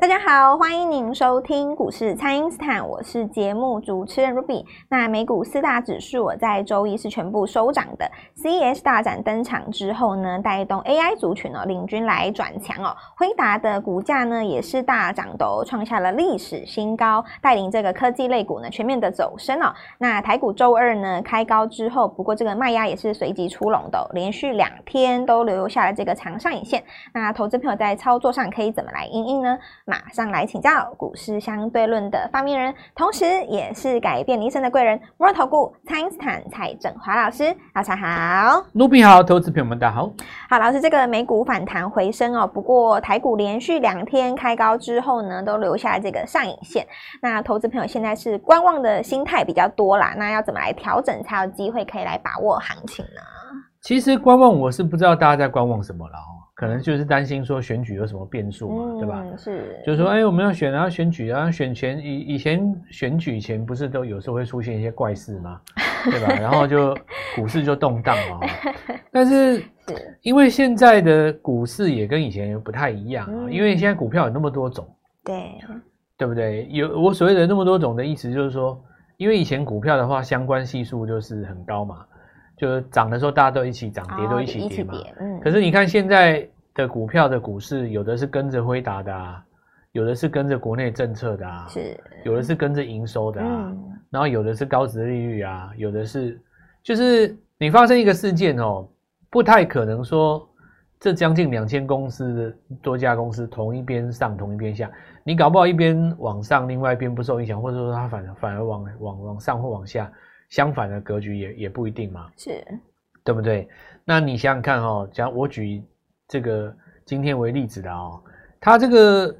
大家好，欢迎您收听股市蔡因斯坦，我是节目主持人 Ruby。那美股四大指数我在周一是全部收涨的，CES 大展登场之后呢，带动 AI 族群哦领军来转强哦，辉达的股价呢也是大涨的哦，创下了历史新高，带领这个科技类股呢全面的走升哦。那台股周二呢开高之后，不过这个卖压也是随即出笼的哦，连续两天都留下了这个长上影线。那投资朋友在操作上可以怎么来因应呢？马上来请教股市相对论的发明人，同时也是改变你一生的贵人——摩尔投顾蔡因斯坦蔡正华老师，早上好，卢比好，投资朋友们大家好。好，老师，这个美股反弹回升哦，不过台股连续两天开高之后呢，都留下了这个上影线。那投资朋友现在是观望的心态比较多啦，那要怎么来调整才有机会可以来把握行情呢？其实观望，我是不知道大家在观望什么了哦。可能就是担心说选举有什么变数嘛，嗯、对吧？是，就是说，哎，我们要选啊，选举啊，选前以以前选举前不是都有时候会出现一些怪事吗？对吧？然后就 股市就动荡嘛。但是因为现在的股市也跟以前不太一样啊，嗯、因为现在股票有那么多种，对，对不对？有我所谓的那么多种的意思就是说，因为以前股票的话相关系数就是很高嘛。就是涨的时候，大家都一起涨，跌都一起跌嘛。嗯。可是你看现在的股票的股市，有的是跟着辉达的啊，有的是跟着国内政策的啊，是，有的是跟着营收的啊，然后有的是高值利率啊，有的是，就是你发生一个事件哦，不太可能说这将近两千公司多家公司同一边上同一边下，你搞不好一边往上，另外一边不受影响，或者说它反反而往往往上或往下。相反的格局也也不一定嘛，是，对不对？那你想想看哦，讲我举这个今天为例子的哦，它这个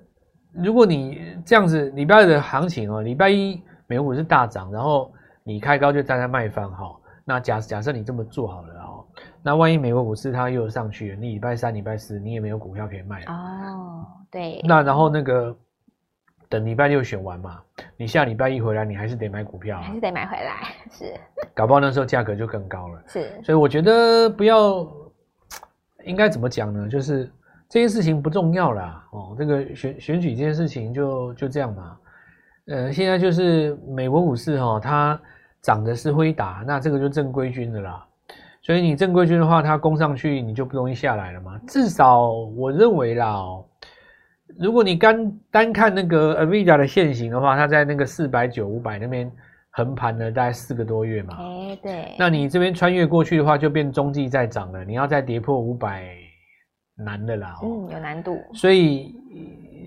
如果你这样子礼拜二的行情哦，礼拜一美股是大涨，然后你开高就站在卖方哈，那假假设你这么做好了哦，那万一美国股市它又上去了，你礼拜三、礼拜四你也没有股票可以卖哦，对，那然后那个。等礼拜六选完嘛，你下礼拜一回来，你还是得买股票，还是得买回来，是。搞不好那时候价格就更高了，是。所以我觉得不要，应该怎么讲呢？就是这件事情不重要啦，哦，这个选选举这件事情就就这样嘛。呃，现在就是美国股市哈、哦，它涨的是辉达，那这个就正规军的啦。所以你正规军的话，它攻上去，你就不容易下来了嘛。至少我认为啦、哦。如果你单单看那个 NVIDIA 的线型的话，它在那个四百九、五百那边横盘了大概四个多月嘛。哎，对。那你这边穿越过去的话，就变中继在涨了。你要再跌破五百，难的啦。嗯，有难度。所以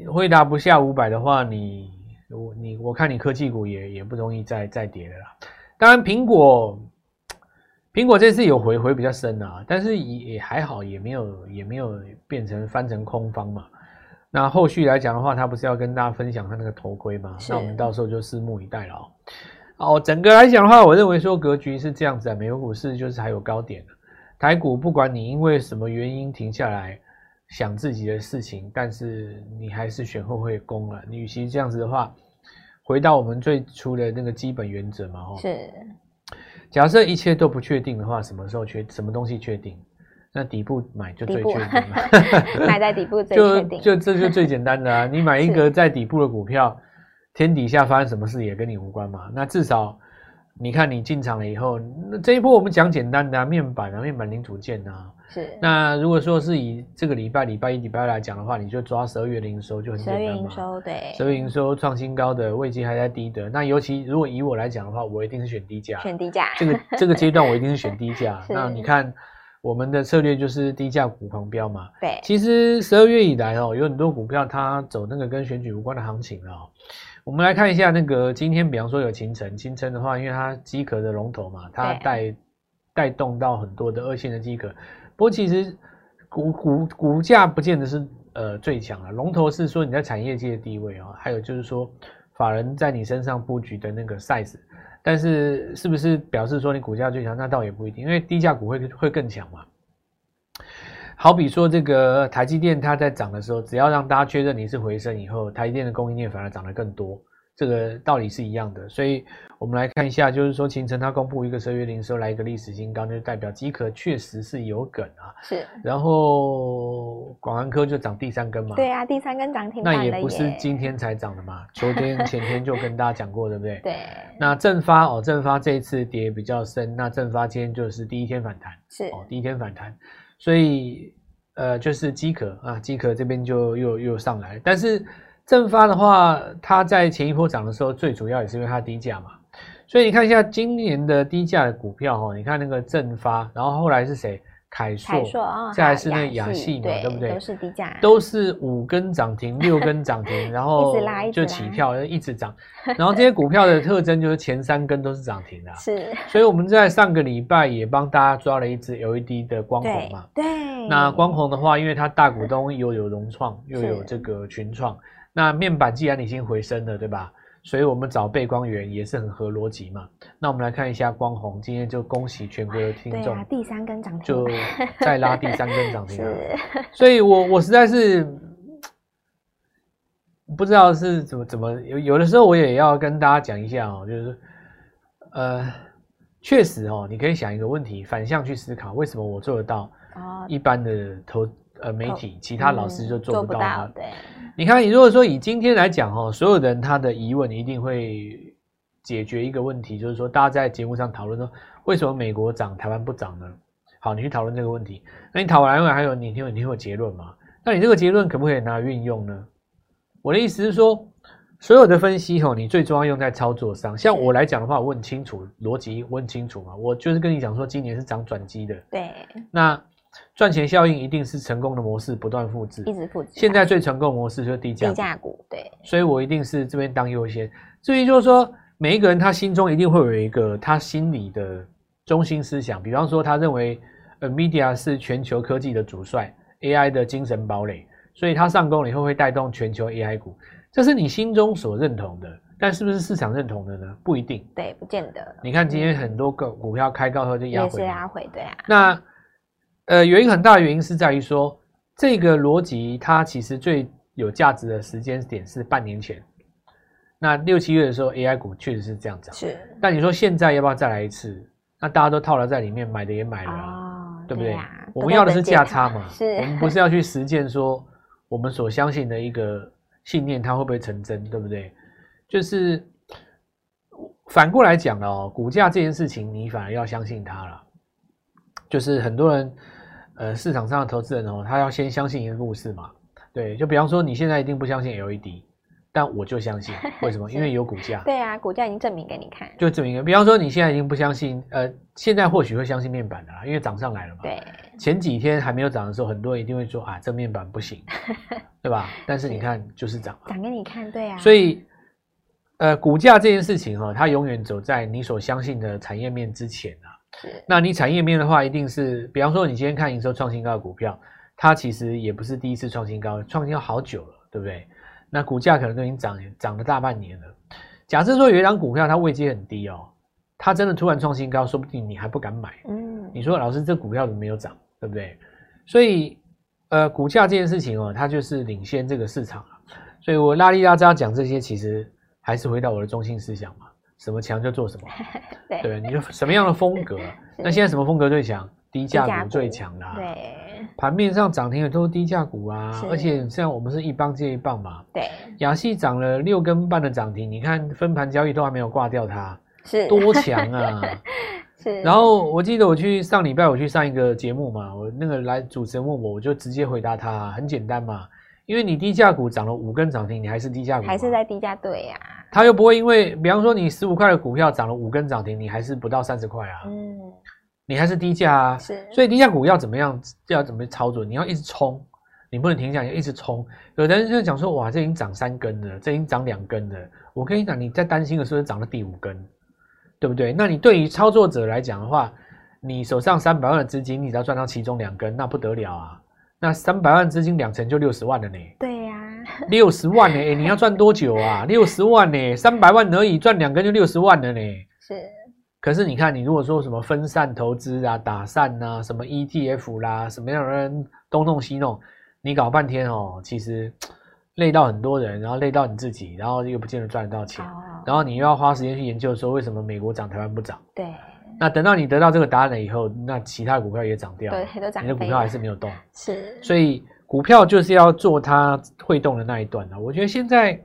回答不下五百的话，你我你我看你科技股也也不容易再再跌了啦。当然，苹果苹果这次有回回比较深啊，但是也也还好，也没有也没有变成翻成空方嘛。那后续来讲的话，他不是要跟大家分享他那个头盔吗？那我们到时候就拭目以待了哦。哦，整个来讲的话，我认为说格局是这样子啊，美国股市就是还有高点的，台股不管你因为什么原因停下来想自己的事情，但是你还是选后会攻了。你与其这样子的话，回到我们最初的那个基本原则嘛，哦，是。假设一切都不确定的话，什么时候确什么东西确定？那底部买就最确定嘛，买在底部最确定，就就这就最简单的啊！你买一个在底部的股票，天底下发生什么事也跟你无关嘛。那至少你看你进场了以后，那这一波我们讲简单的啊，面板啊，面板零组件啊。是。那如果说是以这个礼拜礼拜一礼拜二来讲的话，你就抓十二月的营收就很简单嘛。十二月营收对。十二月营收创新高的位阶还在低的，那尤其如果以我来讲的话，我一定是选低价。选低价。这个这个阶段我一定是选低价。那你看。我们的策略就是低价股狂飙嘛。对，其实十二月以来哦，有很多股票它走那个跟选举无关的行情了。我们来看一下那个今天，比方说有秦城，秦城的话，因为它机壳的龙头嘛，它带带动到很多的二线的机壳。不过其实股股股价不见得是呃最强啊，龙头是说你在产业界的地位啊，还有就是说法人在你身上布局的那个 size。但是是不是表示说你股价最强？那倒也不一定，因为低价股会会更强嘛。好比说这个台积电，它在涨的时候，只要让大家确认你是回升以后，台积电的供应链反而涨得更多，这个道理是一样的，所以我们来看一下，就是说勤诚它公布一个十二月零收来一个历史新高，就代表机壳确实是有梗啊。是，然后广安科就涨第三根嘛。对啊，第三根涨停。那也不是今天才涨的嘛，昨天 前天就跟大家讲过，对不对？对。那正发哦，正发这一次跌比较深，那正发今天就是第一天反弹，是哦，第一天反弹，所以呃，就是机壳啊，机壳这边就又又上来，但是。正发的话，它在前一波涨的时候，最主要也是因为它低价嘛。所以你看一下今年的低价的股票哈，你看那个正发，然后后来是谁？凯硕，再来是那个亚系嘛，对不对？都是低价，都是五根涨停，六根涨停，然后 就起跳，一直涨。然后这些股票的特征就是前三根都是涨停的。是。所以我们在上个礼拜也帮大家抓了一只 LED 的光弘嘛。对。那光弘的话，因为它大股东又有融创，又有这个群创。那面板既然已经回升了，对吧？所以我们找背光源也是很合逻辑嘛。那我们来看一下光弘，今天就恭喜全国的听众，啊，第三根涨停，就 再拉第三根涨停。是，所以我我实在是不知道是怎么怎么有有的时候我也要跟大家讲一下哦，就是呃，确实哦，你可以想一个问题，反向去思考，为什么我做得到？哦，一般的投呃媒体，其他老师就做不到，嗯，做不到，对。你看，你如果说以今天来讲哦，所有的人他的疑问一定会解决一个问题，就是说大家在节目上讨论说，为什么美国涨，台湾不涨呢？好，你去讨论这个问题。那你讨完完还有你听你听有结论吗？那你这个结论可不可以拿来运用呢？我的意思是说，所有的分析哈，你最重要用在操作上。像我来讲的话，我问清楚逻辑，问清楚嘛。我就是跟你讲说，今年是涨转机的。对。那。赚钱效应一定是成功的模式，不断复制，一直复制。现在最成功的模式就是低价低价股，对。所以我一定是这边当优先。至于就是说，每一个人他心中一定会有一个他心里的中心思想，比方说他认为 NVIDIA 是全球科技的主帅，AI 的精神堡垒，所以他上攻了以后会带动全球 AI 股，这是你心中所认同的。但是不是市场认同的呢？不一定。对，不见得。你看今天很多个股票开高后就压回，也是压回，对啊。那。呃，有一个很大的原因是在于说，这个逻辑它其实最有价值的时间点是半年前。那六七月的时候，AI 股确实是这样涨。是。但你说现在要不要再来一次？那大家都套了在里面，买的也买了，哦、对不对？对啊、我们要的是价差嘛。是。我们不是要去实践说我们所相信的一个信念，它会不会成真，对不对？就是反过来讲了哦，股价这件事情，你反而要相信它了。就是很多人。呃，市场上的投资人哦，他要先相信一个故事嘛。对，就比方说你现在一定不相信 LED，但我就相信，为什么？因为有股价。对啊，股价已经证明给你看。就证明，比方说你现在已经不相信，呃，现在或许会相信面板的啦，因为涨上来了嘛。对。前几天还没有涨的时候，很多人一定会说啊，这面板不行，对吧？但是你看，就是涨。涨给你看，对啊。所以，呃，股价这件事情哈，它永远走在你所相信的产业面之前啊。那你产业面的话，一定是，比方说你今天看营收创新高的股票，它其实也不是第一次创新高，创新高好久了，对不对？那股价可能都已经涨涨了大半年了。假设说有一张股票它位阶很低哦，它真的突然创新高，说不定你还不敢买。嗯，你说老师这股票怎么没有涨，对不对？所以呃，股价这件事情哦，它就是领先这个市场啊。所以我拉里拉扎讲这些，其实还是回到我的中心思想嘛。什么强就做什么，对，对，你就什么样的风格？那现在什么风格最强？低价股最强啦。对，盘面上涨停的都是低价股啊，而且像我们是一棒接一棒嘛。对，亚系涨了六根半的涨停，你看分盘交易都还没有挂掉它，是多强啊！是。然后我记得我去上礼拜我去上一个节目嘛，我那个来主持人问我，我就直接回答他，很简单嘛，因为你低价股涨了五根涨停，你还是低价股，还是在低价对呀。他又不会因为，比方说你十五块的股票涨了五根涨停，你还是不到三十块啊？嗯，你还是低价啊。是，所以低价股要怎么样？要怎么操作？你要一直冲，你不能停下来，要一直冲。有的人就讲说，哇，这已经涨三根了，这已经涨两根了。我跟你讲，你在担心的时候涨了第五根，对不对？那你对于操作者来讲的话，你手上三百万的资金，你只要赚到其中两根，那不得了啊！那三百万资金两成就六十万了呢。对。六十万呢、欸？你要赚多久啊？六十万呢、欸？三百万而已，赚两根就六十万了呢、欸。是。可是你看，你如果说什么分散投资啊、打散啊、什么 ETF 啦、什么样的人东弄西弄，你搞半天哦，其实累到很多人，然后累到你自己，然后又不见得赚得到钱，哦、然后你又要花时间去研究说为什么美国涨，台湾不涨。对。那等到你得到这个答案了以后，那其他股票也涨掉了，对，都涨。你的股票还是没有动。是。所以股票就是要做它会动的那一段的。我觉得现在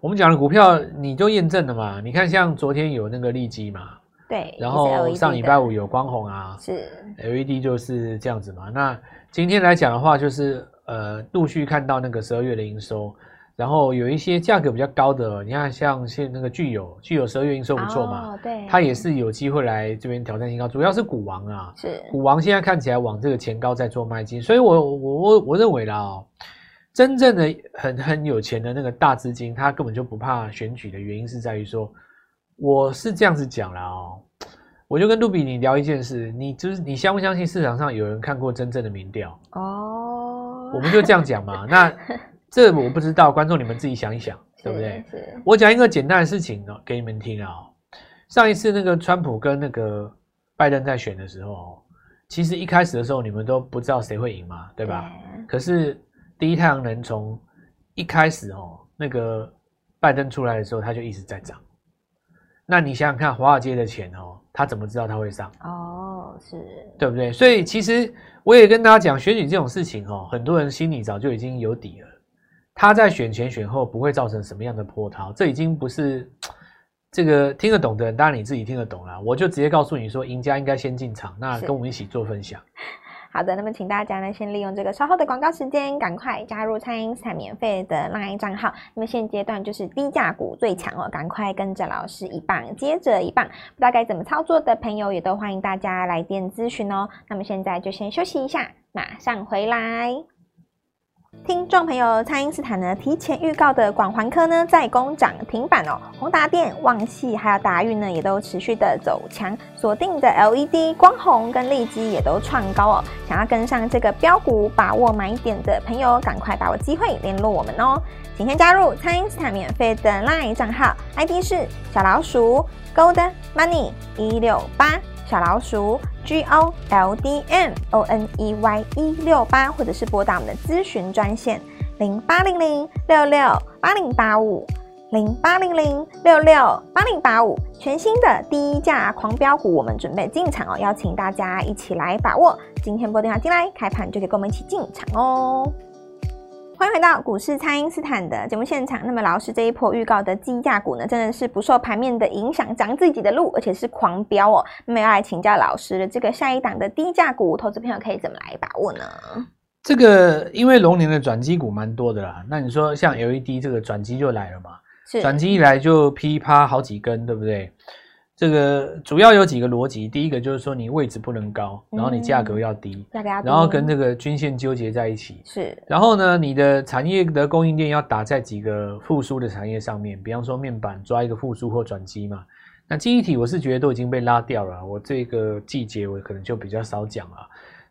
我们讲的股票，你就验证了嘛？你看，像昨天有那个利基嘛。对，然后上礼拜五有光弘啊，是 LED 就是这样子嘛。那今天来讲的话，就是呃陆续看到那个十二月的营收，然后有一些价格比较高的，你看像现那个具有具有十二月营收不错嘛，哦，对，它也是有机会来这边挑战新高，主要是股王啊，是股王现在看起来往这个前高在做迈进，所以我我我我认为啦哦，真正的很很有钱的那个大资金，他根本就不怕选举的原因是在于说。我是这样子讲啦哦，我就跟杜比你聊一件事，你就是你相不相信市场上有人看过真正的民调哦？我们就这样讲嘛。那这我不知道，观众你们自己想一想，对不对？我讲一个简单的事情呢，给你们听啊。上一次那个川普跟那个拜登在选的时候，其实一开始的时候你们都不知道谁会赢嘛，对吧？对。可是第一太阳能从一开始哦，那个拜登出来的时候，他就一直在涨。那你想想看，华尔街的钱哦，他怎么知道他会上？哦，是对不对？所以其实我也跟大家讲，选举这种事情哦，很多人心里早就已经有底了。他在选前选后不会造成什么样的波涛，这已经不是这个听得懂的人，当然你自己听得懂啦。我就直接告诉你说，赢家应该先进场，那跟我们一起做分享。好的，那么请大家呢，先利用这个稍后的广告时间，赶快加入蔡英斯坦免费的 LINE 账号。那么现阶段就是低价股最强哦，赶快跟着老师一棒接着一棒。不知道该怎么操作的朋友，也都欢迎大家来电咨询哦。那么现在就先休息一下，马上回来。听众朋友，蔡因斯坦呢提前预告的广环科呢再攻涨停板哦，宏达电、旺矽还有达运呢也都持续的走强，锁定的 LED 光弘跟利基也都创高哦。想要跟上这个标股，把握买点的朋友，赶快把握机会联络我们哦。请先加入蔡因斯坦免费的 LINE 账号，ID 是小老鼠 Gold Money 一六八。小老鼠 G O L D M O N E Y 一六八，或者是拨打我们的咨询专线零八零零六六八零八五零八零零六六八零八五，全新的低价狂飙股，我们准备进场哦，邀请大家一起来把握。今天拨电话进来，开盘就可以跟我们一起进场哦。欢迎回到股市，蔡因斯坦的节目现场。那么老师这一波预告的低价股呢，真的是不受盘面的影响，涨自己的路，而且是狂飙哦。那么要来请教老师的这个下一档的低价股，投资朋友可以怎么来把握呢？这个因为龙年的转机股蛮多的啦，那你说像 LED 这个转机就来了嘛？是转机一来就噼啪好几根，对不对？这个主要有几个逻辑，第一个就是说你位置不能高，然后你价格要低，嗯、然后跟这个均线纠结在一起。是，然后呢，你的产业的供应链要打在几个复苏的产业上面，比方说面板抓一个复苏或转机嘛。那记忆体我是觉得都已经被拉掉了，我这个季节我可能就比较少讲了。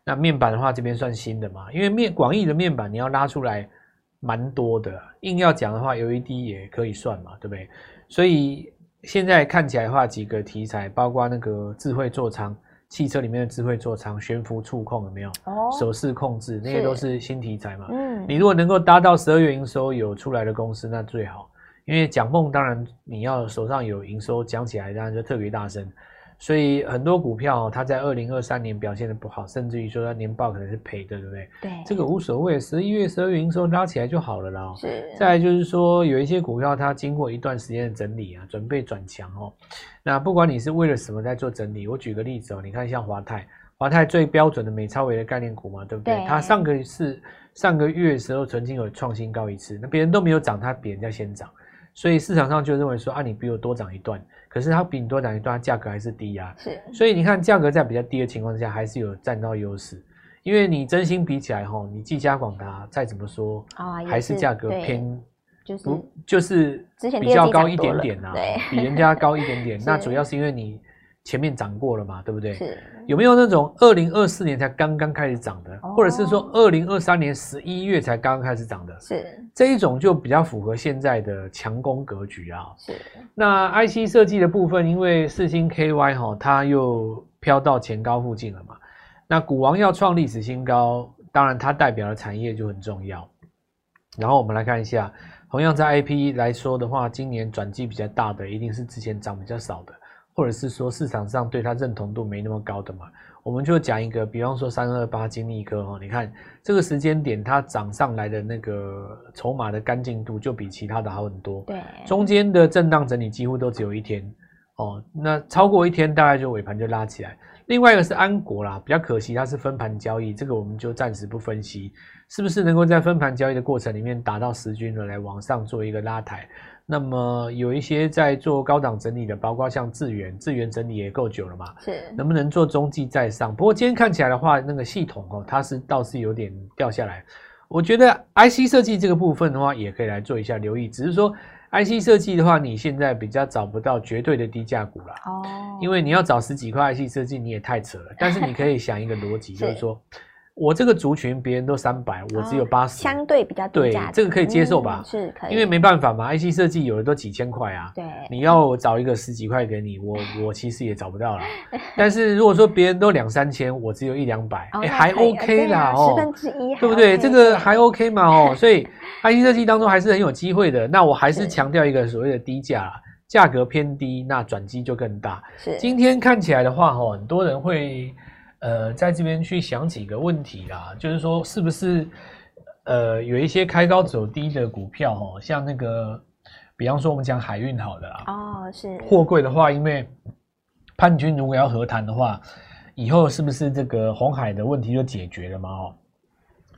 那面板的话，这边算新的嘛，因为面广义的面板你要拉出来蛮多的，硬要讲的话，LED 也可以算嘛，对不对？所以。现在看起来的话，几个题材，包括那个智慧座舱，汽车里面的智慧座舱，悬浮触控有没有？哦，手势控制，那些都是新题材嘛。嗯，你如果能够搭到十二月营收有出来的公司，那最好。因为讲梦，当然你要手上有营收，讲起来当然就特别大声。所以很多股票它在二零二三年表现的不好，甚至于说它年报可能是赔的，对不对？对，这个无所谓，十一月、十二月营收拉起来就好了啦。是。再来就是说，有一些股票它经过一段时间的整理啊，准备转强哦。那不管你是为了什么在做整理，我举个例子哦，你看像华泰，华泰最标准的美超维的概念股嘛，对不对？对。它上个是上个月的时候曾经有创新高一次，那别人都没有涨，它比人家先涨。所以市场上就认为说啊，你比我多涨一段，可是它比你多涨一段，价格还是低啊。是，所以你看价格在比较低的情况下，还是有占到优势。因为你真心比起来哈，你技嘉广达再怎么说，还是价格偏，就是不就是比较高一点点啊，比人家高一点点。那主要是因为你。前面涨过了嘛，对不对？是。有没有那种二零二四年才刚刚开始涨的，哦、或者是说二零二三年十一月才刚刚开始涨的？是。这一种就比较符合现在的强攻格局啊。是。那 IC 设计的部分，因为四星 KY 哈，它又飘到前高附近了嘛。那股王要创历史新高，当然它代表的产业就很重要。然后我们来看一下，同样在 IP 来说的话，今年转机比较大的，一定是之前涨比较少的，或者是说市场上对它认同度没那么高的嘛。我们就讲一个，比方说三二八金丽科哦，你看这个时间点它涨上来的那个筹码的干净度就比其他的好很多。对，中间的震荡整理几乎都只有一天哦，那超过一天大概就尾盘就拉起来。另外一个是安国啦，比较可惜它是分盘交易，这个我们就暂时不分析，是不是能够在分盘交易的过程里面达到十均的来往上做一个拉抬。那么有一些在做高档整理的，包括像智源，智源整理也够久了嘛，是能不能做中继再上？不过今天看起来的话，那个系统哦，它是倒是有点掉下来。我觉得 IC 设计这个部分的话，也可以来做一下留意。只是说 IC 设计的话，你现在比较找不到绝对的低价股了哦，因为你要找十几块 IC 设计，你也太扯了。但是你可以想一个逻辑，就是说。我这个族群别人都三百，我只有八十，相对比较低价，对，这个可以接受吧？嗯、是可以，因为没办法嘛，IC 设计有的都几千块啊。对，你要我找一个十几块给你，我 我其实也找不到了。但是如果说别人都两三千，我只有一两百，哎，还 OK 啦哦，十分之一，对不对？这个还 OK 嘛哦，所以 IC 设计当中还是很有机会的。那我还是强调一个所谓的低价，价格偏低，那转机就更大。是，今天看起来的话，哦，很多人会。呃，在这边去想几个问题啦，就是说是不是呃有一些开高走低的股票哦，像那个，比方说我们讲海运好的啦，哦是，货柜的话，因为叛军如果要和谈的话，以后是不是这个红海的问题就解决了嘛？哦，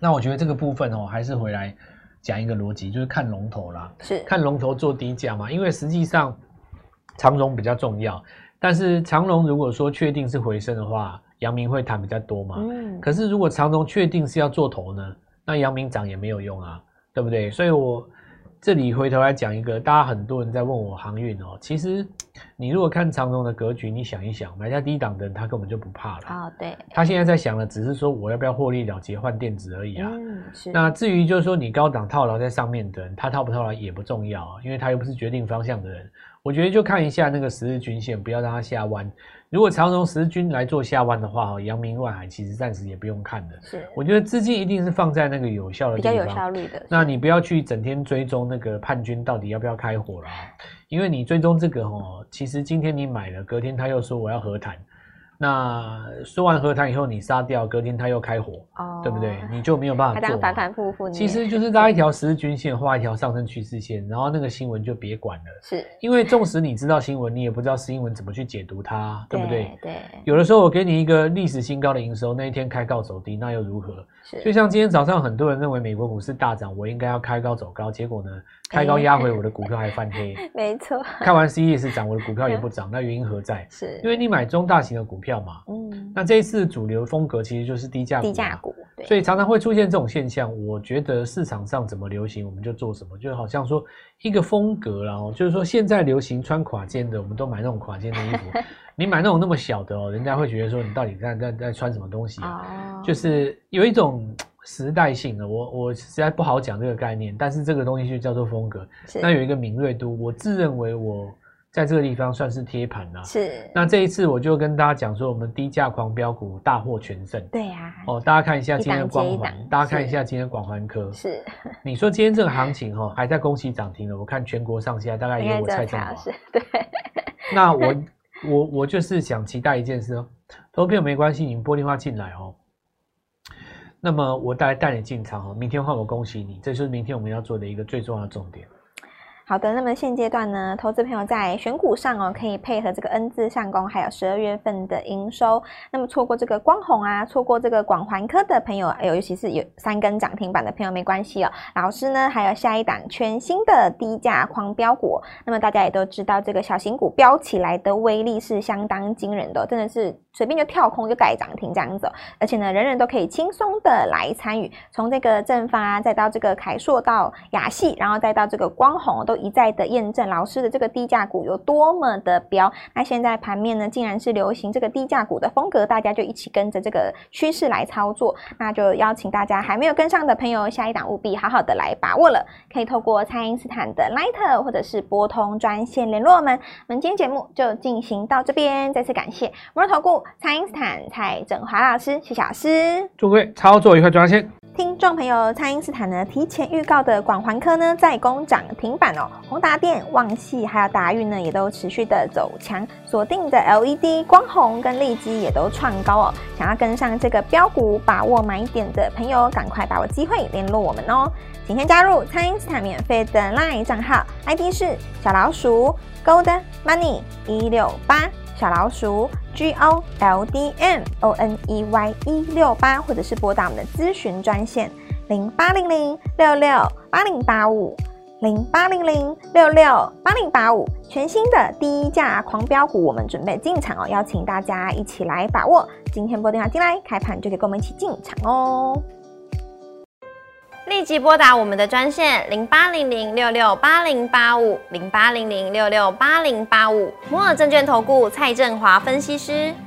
那我觉得这个部分哦，还是回来讲一个逻辑，就是看龙头啦，是看龙头做低价嘛，因为实际上长荣比较重要，但是长荣如果说确定是回升的话。阳明会谈比较多嘛？嗯，可是如果长荣确定是要做头呢，那阳明涨也没有用啊，对不对？所以我这里回头来讲一个，大家很多人在问我航运哦，其实你如果看长荣的格局，你想一想，买下低档的人他根本就不怕了啊，对，他现在在想的只是说我要不要获利了结换电子而已啊。嗯，是。那至于就是说你高档套牢在上面的人，他套不套牢也不重要啊，因为他又不是决定方向的人。我觉得就看一下那个十日均线，不要让它下弯。如果长荣十日均来做下弯的话，哈阳明、万海其实暂时也不用看的。是，我觉得资金一定是放在那个有效的地方，比较有效率的。那你不要去整天追踪那个叛军到底要不要开火了，因为你追踪这个哦，其实今天你买了，隔天他又说我要和谈。那说完和谈以后，你杀掉，隔天它又开火，哦，对不对？你就没有办法做。反反复复，其实就是拉一条十日均线，画一条上升趋势线，然后那个新闻就别管了。是，因为纵使你知道新闻，你也不知道新闻怎么去解读它，对不对？对。有的时候我给你一个历史新高的营收，那一天开高走低，那又如何？是。就像今天早上很多人认为美国股市大涨，我应该要开高走高，结果呢，开高压回我的股票还翻黑。没错。看完 CES 涨，我的股票也不涨，那原因何在？是因为你买中大型的股票。嘛，嗯，那这一次主流风格其实就是低价股，低价股，所以常常会出现这种现象。我觉得市场上怎么流行，我们就做什么，就好像说一个风格，然后就是说现在流行穿垮肩的，我们都买那种垮肩的衣服。你买那种那么小的哦，人家会觉得说你到底在在在穿什么东西啊？就是有一种时代性的，我我实在不好讲这个概念，但是这个东西就叫做风格。那有一个敏锐度，我自认为我。在这个地方算是贴盘了，是。那这一次我就跟大家讲说，我们低价狂飙股大获全胜。对呀。哦，大家看一下今天的光环，大家看一下今天广环科。是。你说今天这个行情哈，还在恭喜涨停了。我看全国上下大概也有我蔡正华。对。那我我我就是想期待一件事哦，投票没关系，你们拨电话进来哦。那么我带带你进场哦，明天换我恭喜你，这就是明天我们要做的一个最重要的重点。好的，那么现阶段呢，投资朋友在选股上哦，可以配合这个 N 字上攻，还有十二月份的营收。那么错过这个光弘啊，错过这个广环科的朋友，尤其是有三根涨停板的朋友没关系哦。老师呢，还有下一档全新的低价狂飙股。那么大家也都知道，这个小型股飙起来的威力是相当惊人的，真的是随便就跳空就盖涨停这样子。而且呢，人人都可以轻松的来参与，从这个正发啊，再到这个凯硕到雅细，然后再到这个光弘都。一再的验证老师的这个低价股有多么的标，那现在盘面呢，竟然是流行这个低价股的风格，大家就一起跟着这个趋势来操作，那就邀请大家还没有跟上的朋友，下一档务必好好的来把握了，可以透过蔡因斯坦的 Line 或者是拨通专线联络我们。我们今天节目就进行到这边，再次感谢摩尔投顾蔡因斯坦蔡振华老师，谢谢老师，祝各位操作愉快，赚钱。听众朋友，蔡因斯坦呢提前预告的广环科呢在攻涨停板哦，宏达电、旺矽还有达运呢也都持续的走强，锁定的 LED 光弘跟利基也都创高哦。想要跟上这个标股，把握买点的朋友，赶快把握机会联络我们哦。请先加入蔡因斯坦免费的 LINE 账号，ID 是小老鼠 Gold Money 一六八。小老鼠 G O L D M O N E Y 一六八，或者是拨打我们的咨询专线零八零零六六八零八五零八零零六六八零八五，全新的第一价狂飙股，我们准备进场哦，邀请大家一起来把握。今天拨电话进来，开盘就可以跟我们一起进场哦。立即拨打我们的专线零八零零六六八零八五零八零零六六八零八五摩尔证券投顾蔡振华分析师。